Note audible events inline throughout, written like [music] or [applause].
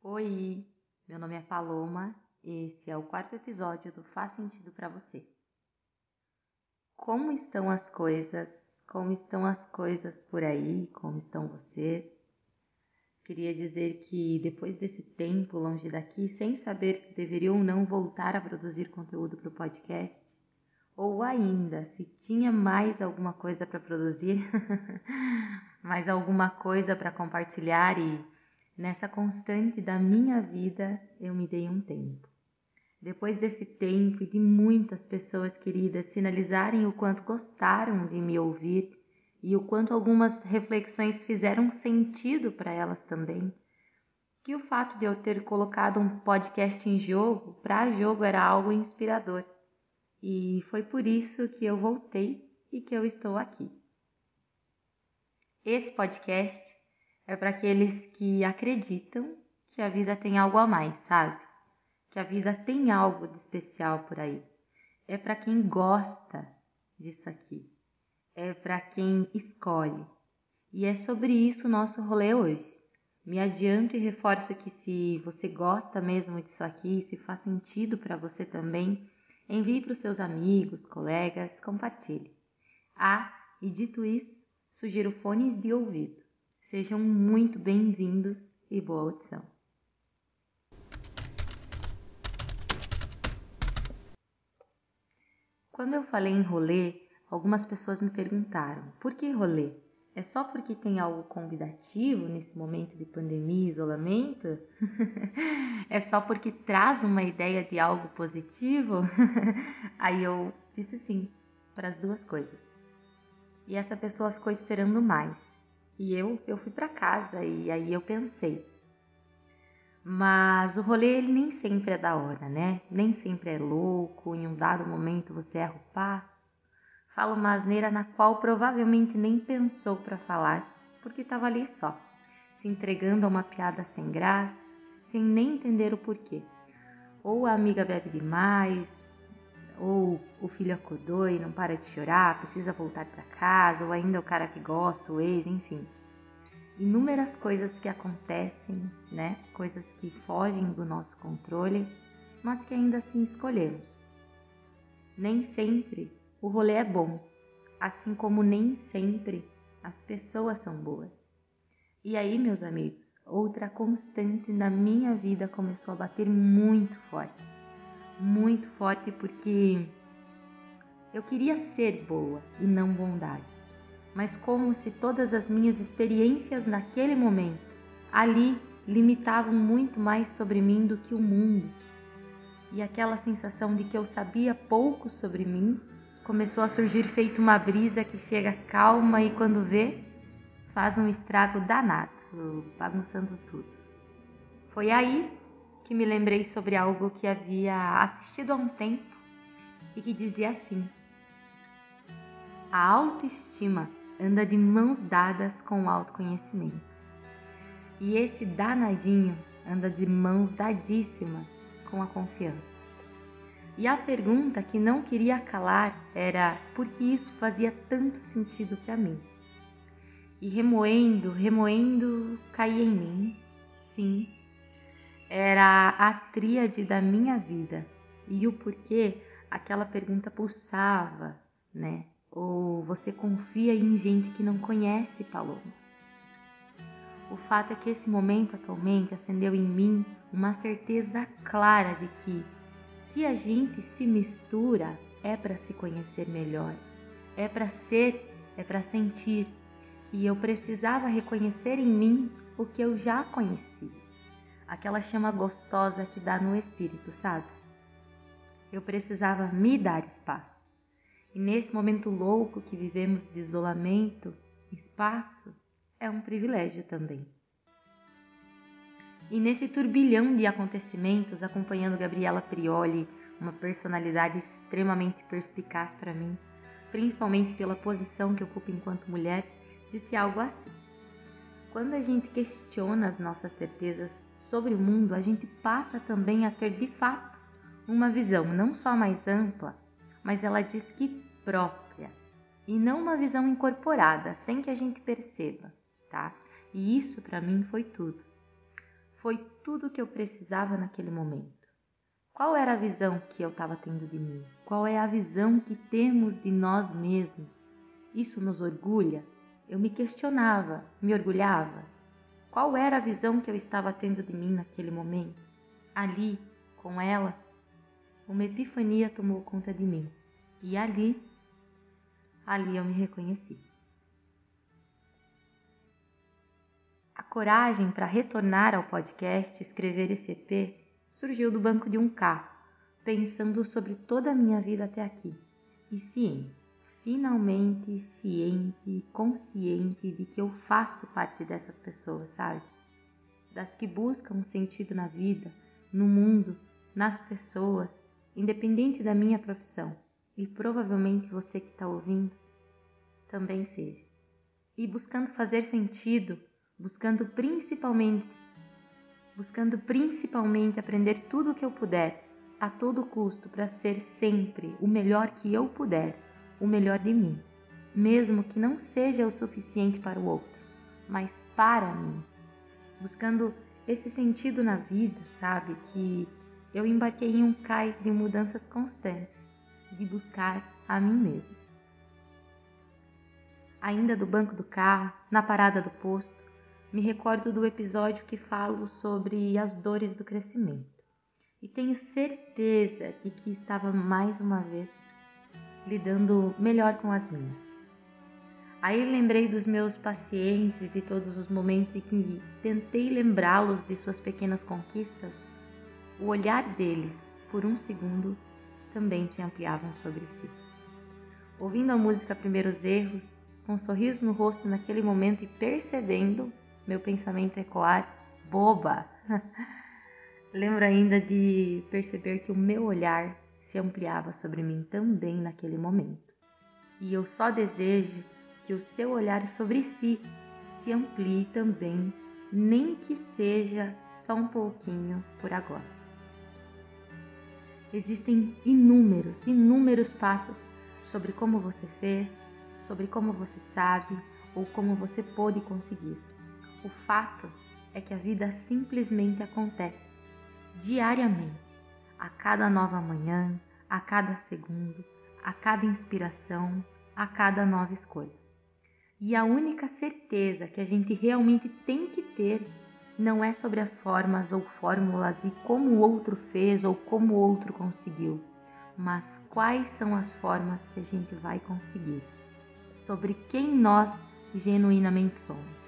Oi, meu nome é Paloma. Esse é o quarto episódio do Faz Sentido para você. Como estão as coisas? Como estão as coisas por aí? Como estão vocês? Queria dizer que depois desse tempo longe daqui, sem saber se deveria ou não voltar a produzir conteúdo para o podcast, ou ainda se tinha mais alguma coisa para produzir, [laughs] mais alguma coisa para compartilhar e Nessa constante da minha vida, eu me dei um tempo. Depois desse tempo e de muitas pessoas queridas sinalizarem o quanto gostaram de me ouvir e o quanto algumas reflexões fizeram sentido para elas também, que o fato de eu ter colocado um podcast em jogo, para jogo era algo inspirador. E foi por isso que eu voltei e que eu estou aqui. Esse podcast é para aqueles que acreditam que a vida tem algo a mais, sabe? Que a vida tem algo de especial por aí. É para quem gosta disso aqui. É para quem escolhe. E é sobre isso o nosso rolê hoje. Me adianto e reforço que se você gosta mesmo disso aqui, se faz sentido para você também, envie para os seus amigos, colegas, compartilhe. Ah, e dito isso, sugiro fones de ouvido Sejam muito bem-vindos e boa audição. Quando eu falei em rolê, algumas pessoas me perguntaram: por que rolê? É só porque tem algo convidativo nesse momento de pandemia e isolamento? [laughs] é só porque traz uma ideia de algo positivo? [laughs] Aí eu disse sim para as duas coisas. E essa pessoa ficou esperando mais. E eu, eu fui para casa e aí eu pensei. Mas o rolê ele nem sempre é da hora, né? Nem sempre é louco, em um dado momento você erra o passo, fala uma asneira na qual provavelmente nem pensou para falar, porque estava ali só, se entregando a uma piada sem graça, sem nem entender o porquê. Ou a amiga bebe demais, ou o filho acordou e não para de chorar, precisa voltar para casa, ou ainda o cara que gosta, o ex, enfim. Inúmeras coisas que acontecem, né? Coisas que fogem do nosso controle, mas que ainda assim escolhemos. Nem sempre o rolê é bom, assim como nem sempre as pessoas são boas. E aí, meus amigos, outra constante na minha vida começou a bater muito forte. Muito forte porque eu queria ser boa e não bondade. Mas como se todas as minhas experiências naquele momento, ali, limitavam muito mais sobre mim do que o mundo. E aquela sensação de que eu sabia pouco sobre mim começou a surgir feito uma brisa que chega calma e quando vê, faz um estrago danado, bagunçando tudo. Foi aí que me lembrei sobre algo que havia assistido há um tempo e que dizia assim: a autoestima anda de mãos dadas com o autoconhecimento. E esse danadinho anda de mãos dadíssimas com a confiança. E a pergunta que não queria calar era por que isso fazia tanto sentido para mim. E remoendo, remoendo, caía em mim. Sim, era a tríade da minha vida. E o porquê aquela pergunta pulsava, né? Ou você confia em gente que não conhece Paloma? O fato é que esse momento atualmente acendeu em mim uma certeza clara de que se a gente se mistura é para se conhecer melhor, é para ser, é para sentir. E eu precisava reconhecer em mim o que eu já conheci. Aquela chama gostosa que dá no espírito, sabe? Eu precisava me dar espaço. E nesse momento louco que vivemos de isolamento, espaço é um privilégio também. E nesse turbilhão de acontecimentos, acompanhando Gabriela Prioli, uma personalidade extremamente perspicaz para mim, principalmente pela posição que ocupa enquanto mulher, disse algo assim: Quando a gente questiona as nossas certezas sobre o mundo, a gente passa também a ter de fato uma visão não só mais ampla, mas ela diz que própria e não uma visão incorporada, sem que a gente perceba, tá? E isso para mim foi tudo. foi tudo que eu precisava naquele momento. Qual era a visão que eu estava tendo de mim? Qual é a visão que temos de nós mesmos? Isso nos orgulha? Eu me questionava, me orgulhava. Qual era a visão que eu estava tendo de mim naquele momento? Ali, com ela, uma epifania tomou conta de mim. E ali, ali eu me reconheci. A coragem para retornar ao podcast, escrever esse EP, surgiu do banco de um carro, pensando sobre toda a minha vida até aqui e ciente, finalmente ciente e consciente de que eu faço parte dessas pessoas, sabe? Das que buscam um sentido na vida, no mundo, nas pessoas, independente da minha profissão. E provavelmente você que está ouvindo também seja. E buscando fazer sentido buscando principalmente buscando principalmente aprender tudo o que eu puder a todo custo para ser sempre o melhor que eu puder, o melhor de mim, mesmo que não seja o suficiente para o outro, mas para mim. Buscando esse sentido na vida, sabe? Que eu embarquei em um cais de mudanças constantes, de buscar a mim mesma. Ainda do banco do carro, na parada do posto, me recordo do episódio que falo sobre as dores do crescimento e tenho certeza de que estava mais uma vez lidando melhor com as minhas. Aí lembrei dos meus pacientes e de todos os momentos em que tentei lembrá-los de suas pequenas conquistas. O olhar deles, por um segundo, também se ampliavam sobre si. Ouvindo a música Primeiros Erros, com um sorriso no rosto naquele momento e percebendo meu pensamento ecoar boba. [laughs] Lembro ainda de perceber que o meu olhar se ampliava sobre mim também naquele momento. E eu só desejo que o seu olhar sobre si se amplie também, nem que seja só um pouquinho por agora. Existem inúmeros, inúmeros passos sobre como você fez, sobre como você sabe ou como você pôde conseguir. O fato é que a vida simplesmente acontece diariamente, a cada nova manhã, a cada segundo, a cada inspiração, a cada nova escolha. E a única certeza que a gente realmente tem que ter não é sobre as formas ou fórmulas e como o outro fez ou como o outro conseguiu, mas quais são as formas que a gente vai conseguir, sobre quem nós genuinamente somos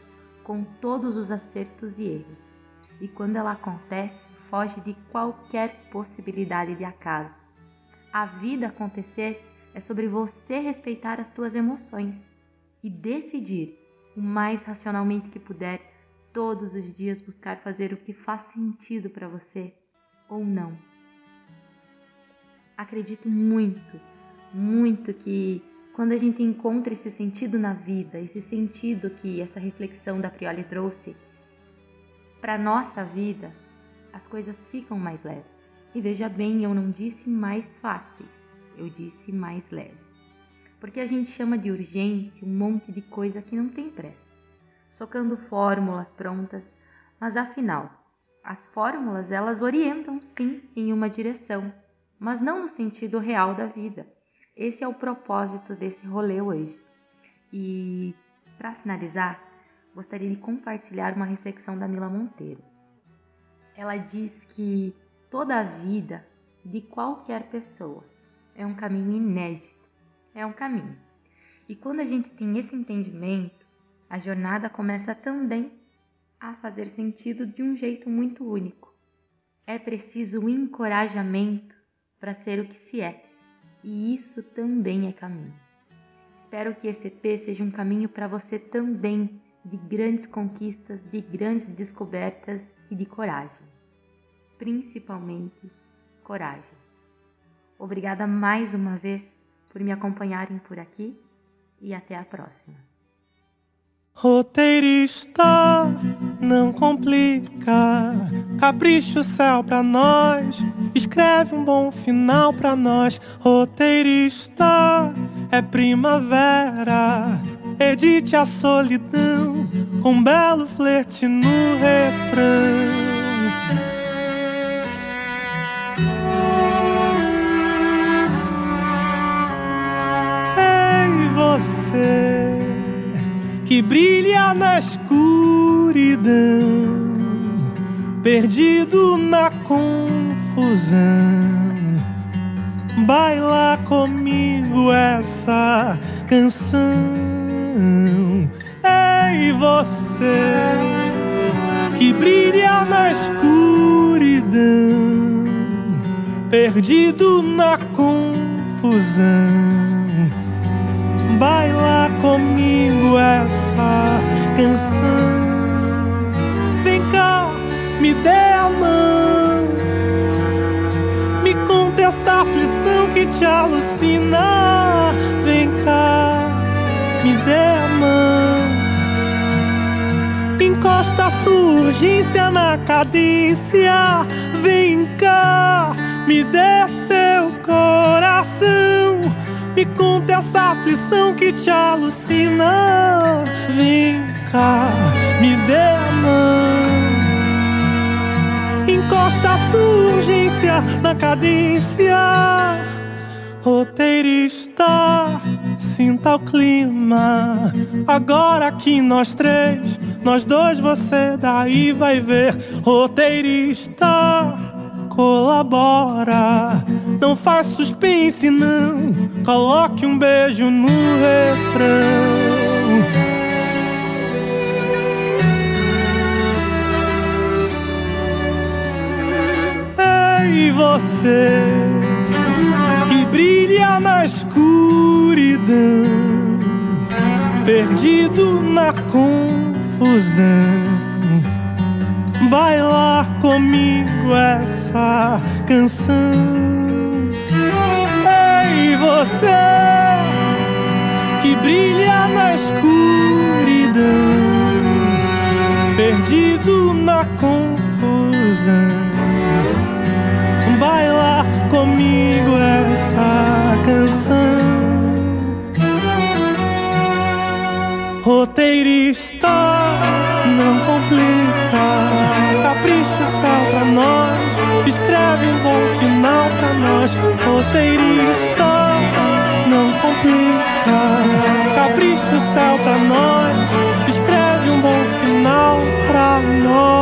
com todos os acertos e erros, e quando ela acontece, foge de qualquer possibilidade de acaso. A vida acontecer é sobre você respeitar as suas emoções e decidir, o mais racionalmente que puder, todos os dias buscar fazer o que faz sentido para você ou não. Acredito muito, muito que quando a gente encontra esse sentido na vida, esse sentido que essa reflexão da Prioli trouxe, para nossa vida, as coisas ficam mais leves. E veja bem, eu não disse mais fáceis, eu disse mais leves. Porque a gente chama de urgente um monte de coisa que não tem pressa, socando fórmulas prontas, mas afinal, as fórmulas elas orientam sim em uma direção, mas não no sentido real da vida. Esse é o propósito desse rolê hoje. E para finalizar, gostaria de compartilhar uma reflexão da Mila Monteiro. Ela diz que toda a vida de qualquer pessoa é um caminho inédito, é um caminho. E quando a gente tem esse entendimento, a jornada começa também a fazer sentido de um jeito muito único. É preciso encorajamento para ser o que se é e isso também é caminho. Espero que esse EP seja um caminho para você também de grandes conquistas, de grandes descobertas e de coragem. Principalmente coragem. Obrigada mais uma vez por me acompanharem por aqui e até a próxima. Roteirista, não complica. Capricha o céu pra nós. Escreve um bom final pra nós. Roteirista, é primavera. Edite a solidão com um belo flerte no refrão. Que brilha na escuridão, perdido na confusão. Baila comigo essa canção. Ei, você que brilha na escuridão, perdido na confusão baila comigo essa canção. Vem cá, me dê a mão, me conta essa aflição que te alucina. Vem cá, me dê a mão, encosta a sua urgência na cadência. Vem cá, me dê seu coração me conta essa aflição que te alucina. Vem cá, me dê a mão. Encosta a sua urgência na cadência. Roteirista, sinta o clima. Agora que nós três, nós dois, você daí vai ver. Roteirista colabora. Não faz suspense, não. Coloque um beijo no refrão. Você que brilha na escuridão, perdido na confusão bailar comigo essa canção. Ei, você que brilha na escuridão, perdido na confusão. inteira está. Não complica, capricha só pra nós. Escreve um bom final pra nós, roteirista. Não complica, capricha o céu pra nós. Escreve um bom final pra nós.